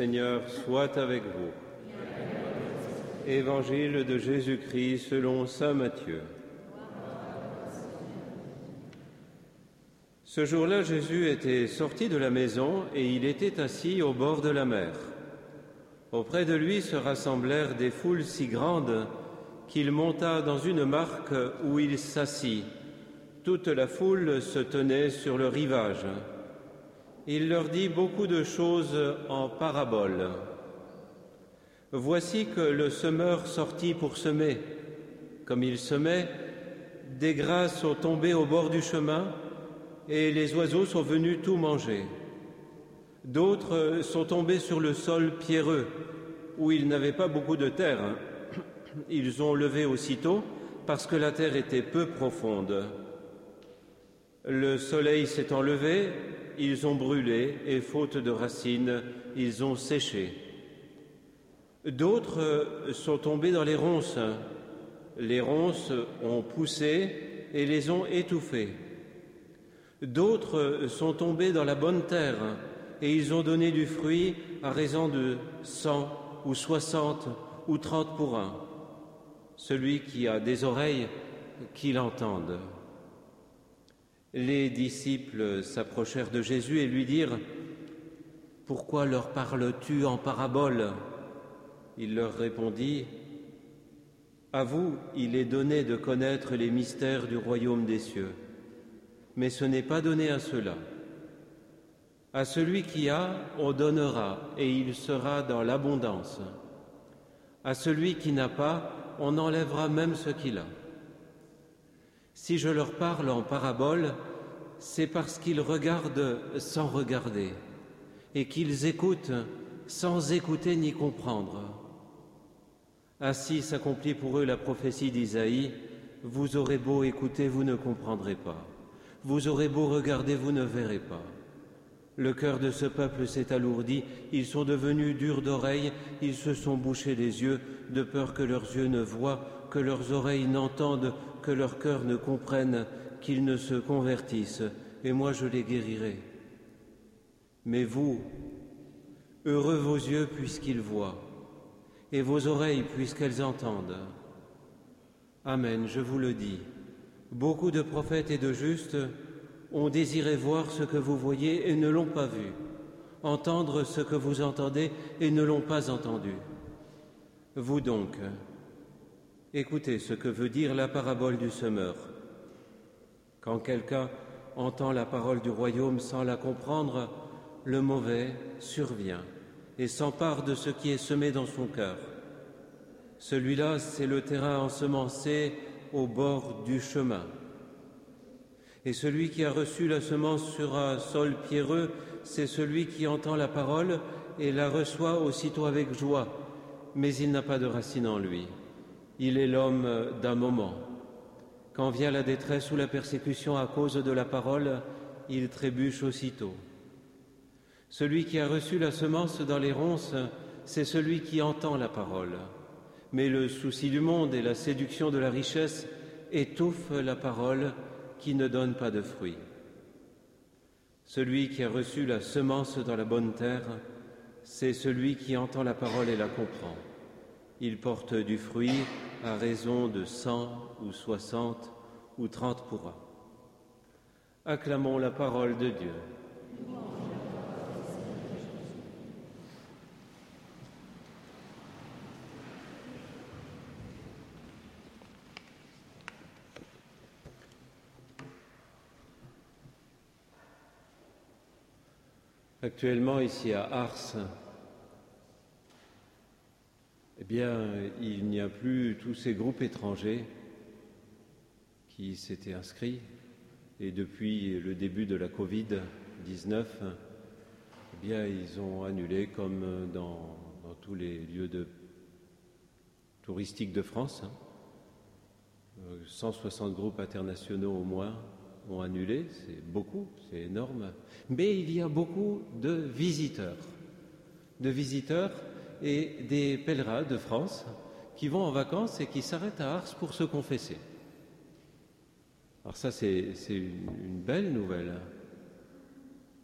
Seigneur soit avec vous. Évangile de Jésus-Christ selon Saint Matthieu. Ce jour-là, Jésus était sorti de la maison et il était assis au bord de la mer. Auprès de lui se rassemblèrent des foules si grandes qu'il monta dans une marque où il s'assit. Toute la foule se tenait sur le rivage. Il leur dit beaucoup de choses en paraboles. Voici que le semeur sortit pour semer. Comme il semait, des grâces sont tombées au bord du chemin et les oiseaux sont venus tout manger. D'autres sont tombés sur le sol pierreux où il n'avait pas beaucoup de terre. Ils ont levé aussitôt parce que la terre était peu profonde. Le soleil s'étant levé, ils ont brûlé et faute de racines, ils ont séché. D'autres sont tombés dans les ronces. Les ronces ont poussé et les ont étouffés. D'autres sont tombés dans la bonne terre et ils ont donné du fruit à raison de cent ou soixante ou trente pour un. Celui qui a des oreilles, qu'il entende. Les disciples s'approchèrent de Jésus et lui dirent Pourquoi leur parles-tu en parabole? Il leur répondit À vous, il est donné de connaître les mystères du royaume des cieux, mais ce n'est pas donné à ceux-là. À celui qui a, on donnera, et il sera dans l'abondance. À celui qui n'a pas, on enlèvera même ce qu'il a. Si je leur parle en parabole, c'est parce qu'ils regardent sans regarder et qu'ils écoutent sans écouter ni comprendre. Ainsi s'accomplit pour eux la prophétie d'Isaïe, Vous aurez beau écouter, vous ne comprendrez pas. Vous aurez beau regarder, vous ne verrez pas. Le cœur de ce peuple s'est alourdi, ils sont devenus durs d'oreilles, ils se sont bouchés les yeux, de peur que leurs yeux ne voient, que leurs oreilles n'entendent, que leur cœur ne comprenne, qu'ils ne se convertissent, et moi je les guérirai. Mais vous, heureux vos yeux puisqu'ils voient, et vos oreilles puisqu'elles entendent. Amen, je vous le dis. Beaucoup de prophètes et de justes ont désiré voir ce que vous voyez et ne l'ont pas vu, entendre ce que vous entendez et ne l'ont pas entendu. Vous donc, écoutez ce que veut dire la parabole du semeur. Quand quelqu'un entend la parole du royaume sans la comprendre, le mauvais survient et s'empare de ce qui est semé dans son cœur. Celui-là, c'est le terrain ensemencé au bord du chemin. Et celui qui a reçu la semence sur un sol pierreux, c'est celui qui entend la parole et la reçoit aussitôt avec joie, mais il n'a pas de racine en lui. Il est l'homme d'un moment. Quand vient la détresse ou la persécution à cause de la parole, il trébuche aussitôt. Celui qui a reçu la semence dans les ronces, c'est celui qui entend la parole. Mais le souci du monde et la séduction de la richesse étouffent la parole qui ne donne pas de fruits. Celui qui a reçu la semence dans la bonne terre, c'est celui qui entend la parole et la comprend. Il porte du fruit à raison de cent ou soixante ou trente pour un. Acclamons la parole de Dieu. Actuellement, ici à Ars, bien, il n'y a plus tous ces groupes étrangers qui s'étaient inscrits. Et depuis le début de la Covid-19, eh bien, ils ont annulé, comme dans, tous les lieux de, touristiques de France. 160 hein. euh, groupes internationaux au moins ont annulé, c'est beaucoup, c'est énorme. Mais il y a beaucoup de visiteurs, de visiteurs et des pèlerins de France qui vont en vacances et qui s'arrêtent à Ars pour se confesser. Alors ça, c'est une, belle nouvelle.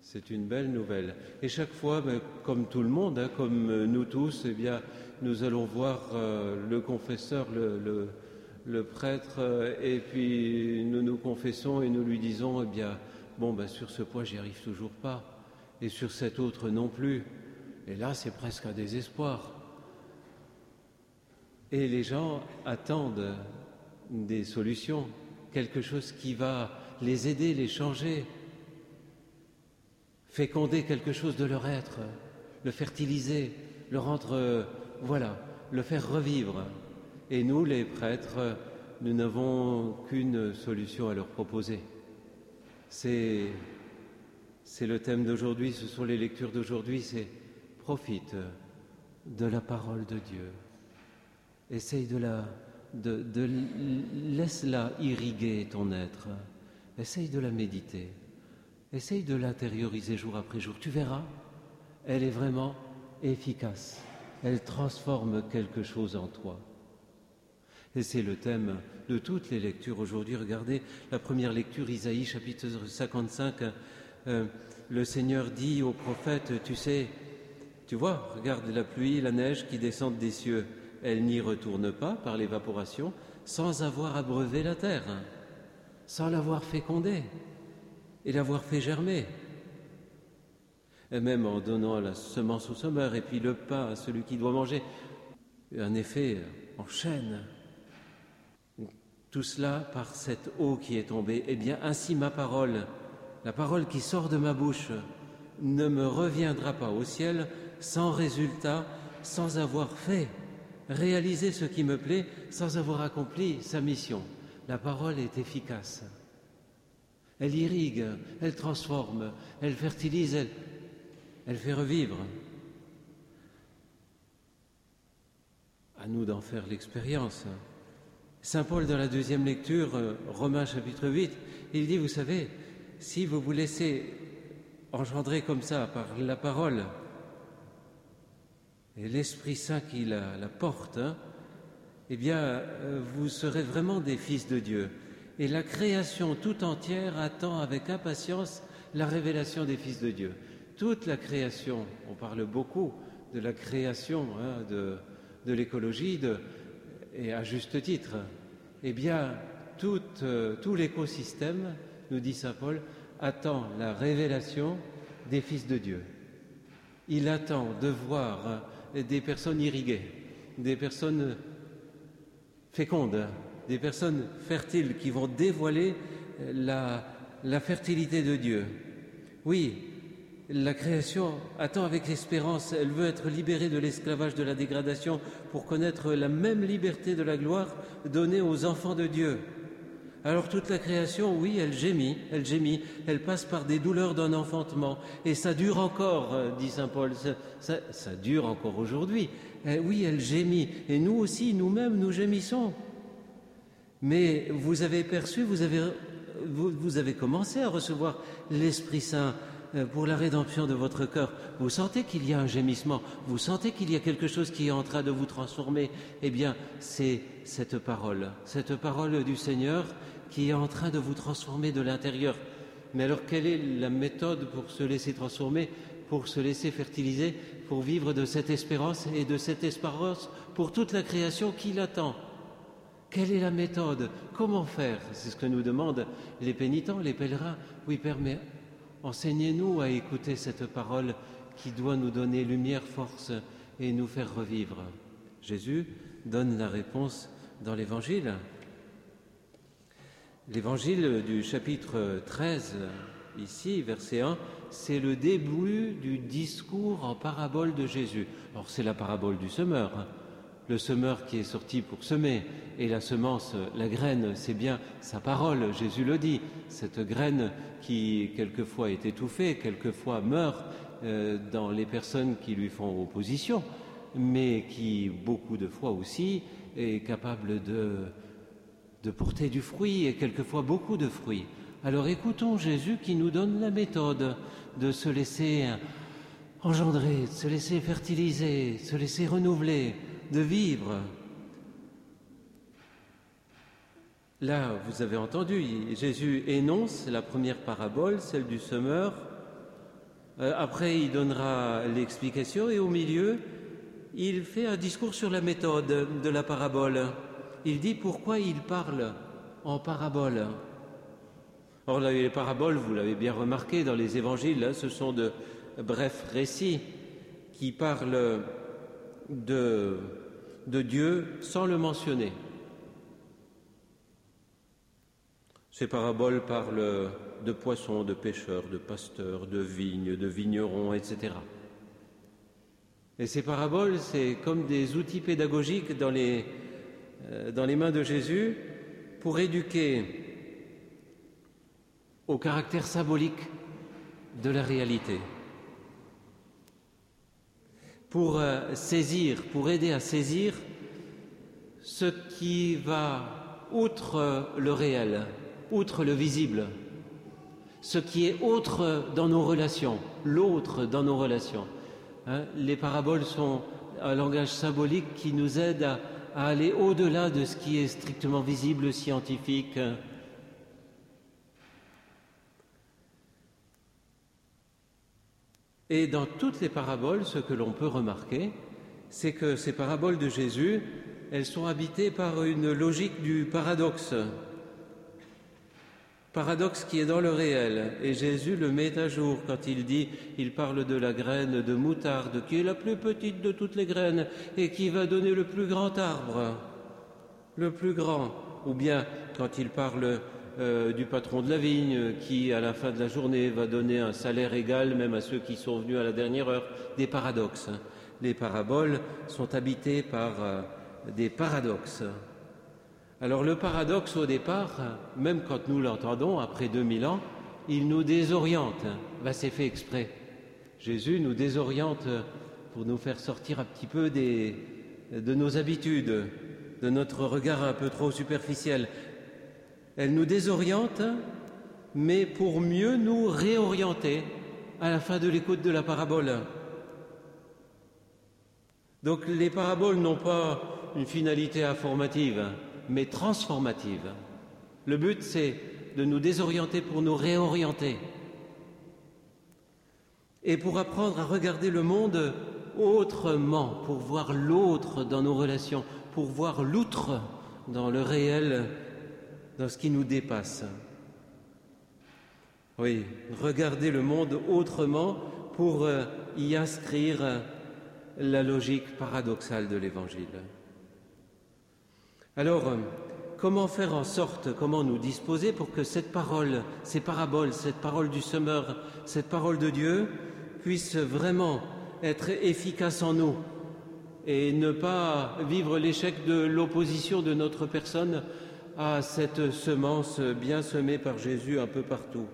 C'est une belle nouvelle. Et chaque fois, ben, comme tout le monde, hein, comme nous tous, eh bien, nous allons voir euh, le confesseur, le, le, prêtre, euh, et puis nous nous confessons et nous lui disons, eh bien, bon, ben, sur ce point, j'y arrive toujours pas, et sur cet autre non plus. Et là, c'est presque un désespoir. Et les gens attendent des solutions, quelque chose qui va les aider, les changer, féconder quelque chose de leur être, le fertiliser, le rendre, voilà, le faire revivre. Et nous, les prêtres, nous n'avons qu'une solution à leur proposer. C'est, c'est le thème d'aujourd'hui, ce sont les lectures d'aujourd'hui, c'est profite de la parole de Dieu. Essaye de la, laisse-la irriguer ton être. Essaye de la méditer. Essaye de l'intérioriser jour après jour. Tu verras, elle est vraiment efficace. Elle transforme quelque chose en toi. Et c'est le thème de toutes les lectures aujourd'hui. Regardez la première lecture, Isaïe chapitre 55. Euh, le Seigneur dit au prophète, tu sais, tu vois, regarde la pluie, la neige qui descendent des cieux. Elle n'y retourne pas par l'évaporation sans avoir abreuvé la terre, sans l'avoir fécondée et l'avoir fait germer. Et même en donnant la semence au sommeur et puis le pain à celui qui doit manger. Un effet en chaîne. Tout cela par cette eau qui est tombée. Eh bien, ainsi ma parole, la parole qui sort de ma bouche, ne me reviendra pas au ciel sans résultat, sans avoir fait, réaliser ce qui me plaît, sans avoir accompli sa mission. La parole est efficace. Elle irrigue, elle transforme, elle fertilise, elle, fait revivre. À nous d'en faire l'expérience. Saint Paul, dans la deuxième lecture, euh, Romains chapitre 8, il dit, vous savez, si vous vous laissez engendrer comme ça par la parole, et l'Esprit Saint qui la, porte, hein, eh bien, euh, vous serez vraiment des fils de Dieu. Et la création tout entière attend avec impatience la révélation des fils de Dieu. Toute la création, on parle beaucoup de la création hein, de, l'écologie, et à juste titre, eh bien, tout, euh, tout l'écosystème, nous dit Saint Paul, attend la révélation des fils de Dieu. Il attend de voir des personnes irriguées, des personnes fécondes, des personnes fertiles qui vont dévoiler la, la fertilité de Dieu. Oui, la création attend avec espérance, elle veut être libérée de l'esclavage de la dégradation pour connaître la même liberté de la gloire donnée aux enfants de Dieu. Alors toute la création, oui, elle gémit, elle gémit, elle passe par des douleurs d'un enfantement, et ça dure encore, euh, dit Saint Paul, ça, dure encore aujourd'hui. Eh oui, elle gémit, et nous aussi, nous-mêmes, nous gémissons. Mais vous avez perçu, vous avez, vous avez commencé à recevoir l'Esprit Saint pour la rédemption de votre cœur. Vous sentez qu'il y a un gémissement, vous sentez qu'il y a quelque chose qui est en train de vous transformer. Eh bien, c'est cette parole, cette parole du Seigneur qui est en train de vous transformer de l'intérieur. Mais alors, quelle est la méthode pour se laisser transformer, pour se laisser fertiliser, pour vivre de cette espérance et de cette espérance pour toute la création qui l'attend? Quelle est la méthode? Comment faire? C'est ce que nous demandent les pénitents, les pèlerins. Oui, Père, enseignez-nous à écouter cette parole qui doit nous donner lumière, force et nous faire revivre. Jésus donne la réponse dans l'Évangile. L'évangile du chapitre 13, ici, verset 1, c'est le début du discours en parabole de Jésus. Alors c'est la parabole du semeur. Le semeur qui est sorti pour semer. Et la semence, la graine, c'est bien sa parole, Jésus le dit. Cette graine qui quelquefois est étouffée, quelquefois meurt euh, dans les personnes qui lui font opposition, mais qui beaucoup de fois aussi est capable de, de porter du fruit et quelquefois beaucoup de fruits. Alors écoutons Jésus qui nous donne la méthode de se laisser engendrer, de se laisser fertiliser, se laisser renouveler, de vivre. Là, vous avez entendu, Jésus énonce la première parabole, celle du semeur. Euh, après, il donnera l'explication et au milieu, il fait un discours sur la méthode de la parabole. Il dit pourquoi il parle en parabole. Or, les paraboles, vous l'avez bien remarqué dans les évangiles, ce sont de brefs récits qui parlent de, de Dieu sans le mentionner. Ces paraboles parlent de poissons, de pêcheurs, de pasteurs, de vignes, de vignerons, etc. Et ces paraboles, c'est comme des outils pédagogiques dans les, euh, dans les mains de Jésus pour éduquer au caractère symbolique de la réalité. Pour euh, saisir, pour aider à saisir ce qui va outre le réel, outre le visible, ce qui est autre dans nos relations, l'autre dans nos relations. Hein, les paraboles sont un langage symbolique qui nous aide à, à aller au-delà de ce qui est strictement visible, scientifique, Et dans toutes les paraboles, ce que l'on peut remarquer, c'est que ces paraboles de Jésus, elles sont habitées par une logique du paradoxe. Paradoxe qui est dans le réel. Et Jésus le met à jour quand il dit, il parle de la graine de moutarde, qui est la plus petite de toutes les graines et qui va donner le plus grand arbre. Le plus grand. Ou bien quand il parle euh, du patron de la vigne qui, à la fin de la journée, va donner un salaire égal même à ceux qui sont venus à la dernière heure. Des paradoxes. Les paraboles sont habitées par euh, des paradoxes. Alors le paradoxe au départ, même quand nous l'entendons après 2000 ans, il nous désoriente. Ben, c'est fait exprès. Jésus nous désoriente pour nous faire sortir un petit peu de nos habitudes, de notre regard un peu trop superficiel. Elle nous désoriente, mais pour mieux nous réorienter à la fin de l'écoute de la parabole. Donc les paraboles n'ont pas une finalité informative, mais transformative. Le but, c'est de nous désorienter pour nous réorienter. Et pour apprendre à regarder le monde autrement, pour voir l'autre dans nos relations, pour voir l'outre dans le réel dans ce qui nous dépasse. Oui, regarder le monde autrement pour euh, y inscrire la logique paradoxale de l'Évangile. Alors, comment faire en sorte, comment nous disposer pour que cette parole, ces paraboles, cette parole du semeur, cette parole de Dieu puisse vraiment être efficace en nous et ne pas vivre l'échec de l'opposition de notre personne à cette semence bien semée par Jésus un peu partout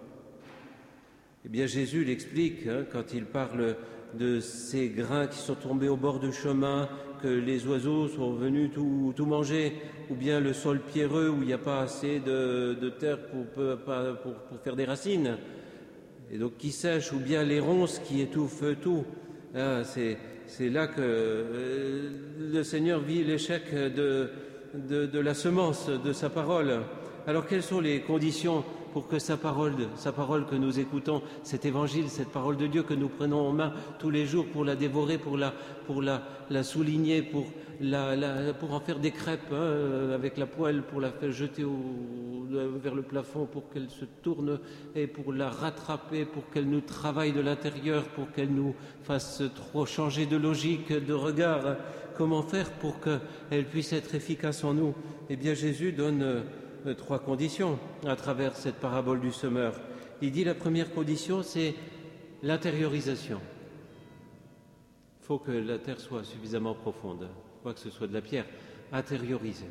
Eh bien, Jésus l'explique hein, quand il parle de ces grains qui sont tombés au bord du chemin, que les oiseaux sont venus tout, manger, ou bien le sol pierreux où il n'y a pas assez de, terre pour, pour, faire des racines, et donc qui sèche, ou bien les ronces qui étouffent tout. Ah, c'est là que euh, le Seigneur vit l'échec de, de, la semence de sa parole. Alors quelles sont les conditions pour que sa parole, sa parole que nous écoutons, cet évangile, cette parole de Dieu que nous prenons en main tous les jours pour la dévorer, pour la, pour la, la souligner, pour, la, pour en faire des crêpes hein, avec la poêle, pour la faire jeter vers le plafond, pour qu'elle se tourne et pour la rattraper, pour qu'elle nous travaille de l'intérieur, pour qu'elle nous fasse trop changer de logique, de regard comment faire pour qu'elle puisse être efficace en nous? Eh bien, Jésus donne euh, trois conditions à travers cette parabole du semeur. Il dit la première condition, c'est l'intériorisation. Il faut que la terre soit suffisamment profonde. pas que ce soit de la pierre, intériorisez.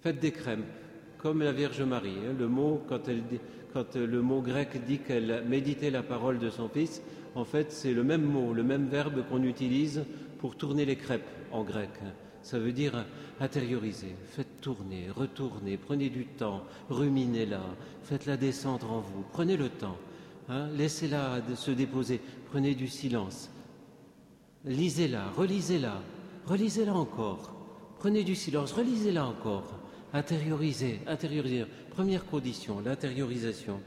Faites des crèmes, comme la Vierge Marie. Hein. le mot, quand, quand le mot grec dit qu'elle méditait la parole de son Fils, en fait, c'est le même mot, le même verbe qu'on utilise pour tourner les crêpes en grec. Ça veut dire intérioriser. Faites tourner, retourner, prenez du temps, ruminez-la, faites-la descendre en vous, prenez le temps, hein, laissez-la se déposer, prenez du silence. Lisez-la, relisez-la, relisez-la encore, prenez du silence, relisez-la encore, intériorisez, intériorisez. Première condition, l'intériorisation.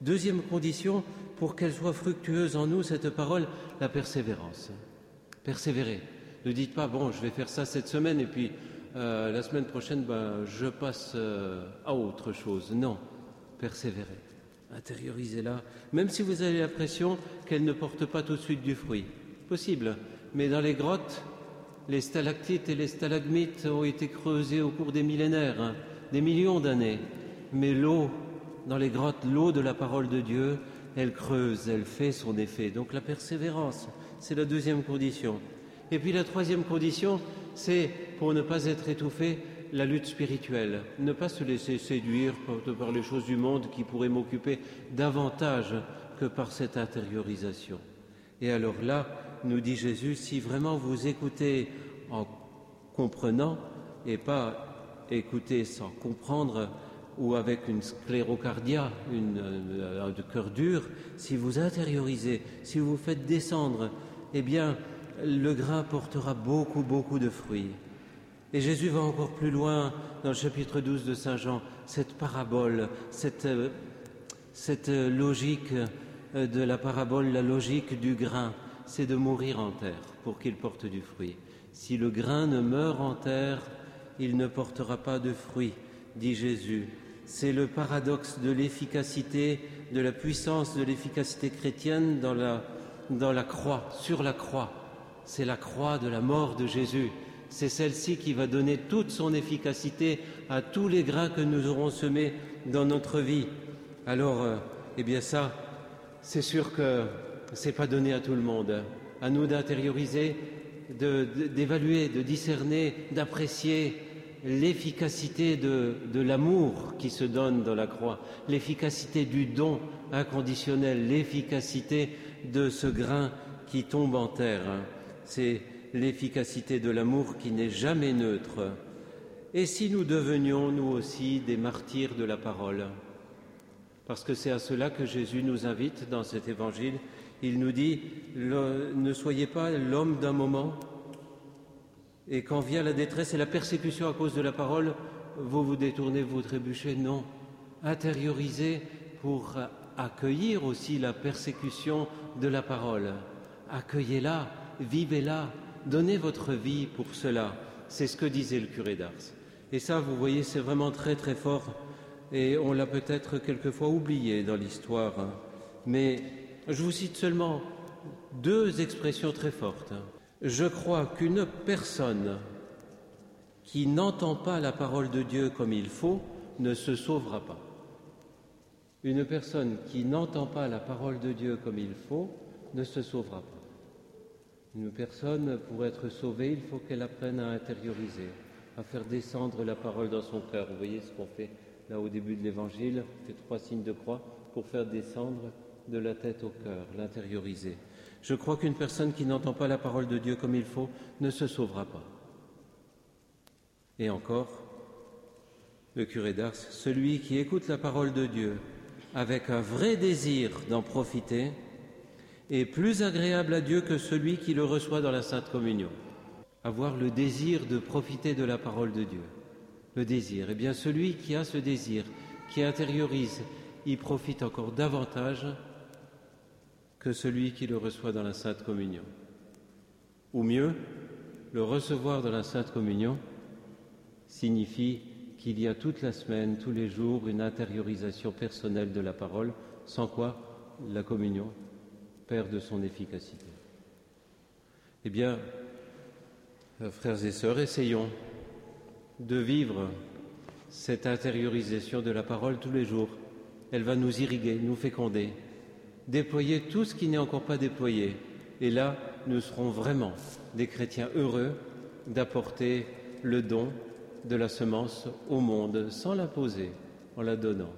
Deuxième condition, pour qu'elle soit fructueuse en nous, cette parole, la persévérance. Persévérer. Ne dites pas, bon, je vais faire ça cette semaine et puis euh, la semaine prochaine, ben, je passe euh, à autre chose. Non, persévérez, intériorisez-la, même si vous avez l'impression qu'elle ne porte pas tout de suite du fruit. Possible, mais dans les grottes, les stalactites et les stalagmites ont été creusés au cours des millénaires, hein, des millions d'années. Mais l'eau, dans les grottes, l'eau de la parole de Dieu, elle creuse, elle fait son effet. Donc la persévérance, c'est la deuxième condition. Et puis la troisième condition, c'est pour ne pas être étouffé, la lutte spirituelle, ne pas se laisser séduire par les choses du monde qui pourraient m'occuper davantage que par cette intériorisation. Et alors là, nous dit Jésus, si vraiment vous écoutez en comprenant et pas écouter sans comprendre ou avec une sclérocardia, une, euh, un cœur dur, si vous intériorisez, si vous faites descendre, eh bien, le grain portera beaucoup, beaucoup de fruits. Et Jésus va encore plus loin dans le chapitre 12 de Saint Jean, cette parabole, cette, euh, cette logique euh, de la parabole, la logique du grain, c'est de mourir en terre pour qu'il porte du fruit. Si le grain ne meurt en terre, il ne portera pas de fruit, dit Jésus. C'est le paradoxe de l'efficacité, de la puissance de l'efficacité chrétienne dans la, dans la croix, sur la croix c'est la croix de la mort de Jésus. C'est celle-ci qui va donner toute son efficacité à tous les grains que nous aurons semés dans notre vie. Alors, euh, eh bien ça, c'est sûr que c'est pas donné à tout le monde. À nous d'intérioriser, d'évaluer, de, discerner, d'apprécier l'efficacité de, de l'amour qui se donne dans la croix, l'efficacité du don inconditionnel, l'efficacité de ce grain qui tombe en terre c'est l'efficacité de l'amour qui n'est jamais neutre. Et si nous devenions, nous aussi, des martyrs de la parole? Parce que c'est à cela que Jésus nous invite dans cet évangile. Il nous dit, ne soyez pas l'homme d'un moment, et quand vient la détresse et la persécution à cause de la parole, vous vous détournez, vous trébuchez. Non, intériorisez pour accueillir aussi la persécution de la parole. Accueillez-la vivez-la, donnez votre vie pour cela. C'est ce que disait le curé d'Ars. Et ça, vous voyez, c'est vraiment très très fort et on l'a peut-être quelquefois oublié dans l'histoire. Mais je vous cite seulement deux expressions très fortes. Je crois qu'une personne qui n'entend pas la parole de Dieu comme il faut ne se sauvera pas. Une personne qui n'entend pas la parole de Dieu comme il faut ne se sauvera pas. Une personne, pour être sauvée, il faut qu'elle apprenne à intérioriser, à faire descendre la parole dans son cœur. Vous voyez ce qu'on fait là au début de l'Évangile, on fait trois signes de croix pour faire descendre de la tête au cœur, l'intérioriser. Je crois qu'une personne qui n'entend pas la parole de Dieu comme il faut ne se sauvera pas. Et encore, le curé d'Ars, celui qui écoute la parole de Dieu avec un vrai désir d'en profiter, est plus agréable à Dieu que celui qui le reçoit dans la Sainte Communion. Avoir le désir de profiter de la parole de Dieu. Le désir. Eh bien, celui qui a ce désir, qui intériorise, y profite encore davantage que celui qui le reçoit dans la Sainte Communion. Ou mieux, le recevoir dans la Sainte Communion signifie qu'il y a toute la semaine, tous les jours, une intériorisation personnelle de la parole, sans quoi la communion de son efficacité. Eh bien, euh, frères et sœurs, essayons de vivre cette intériorisation de la parole tous les jours. Elle va nous irriguer, nous féconder, déployer tout ce qui n'est encore pas déployé. Et là, nous serons vraiment des chrétiens heureux d'apporter le don de la semence au monde sans l'imposer, en la donnant.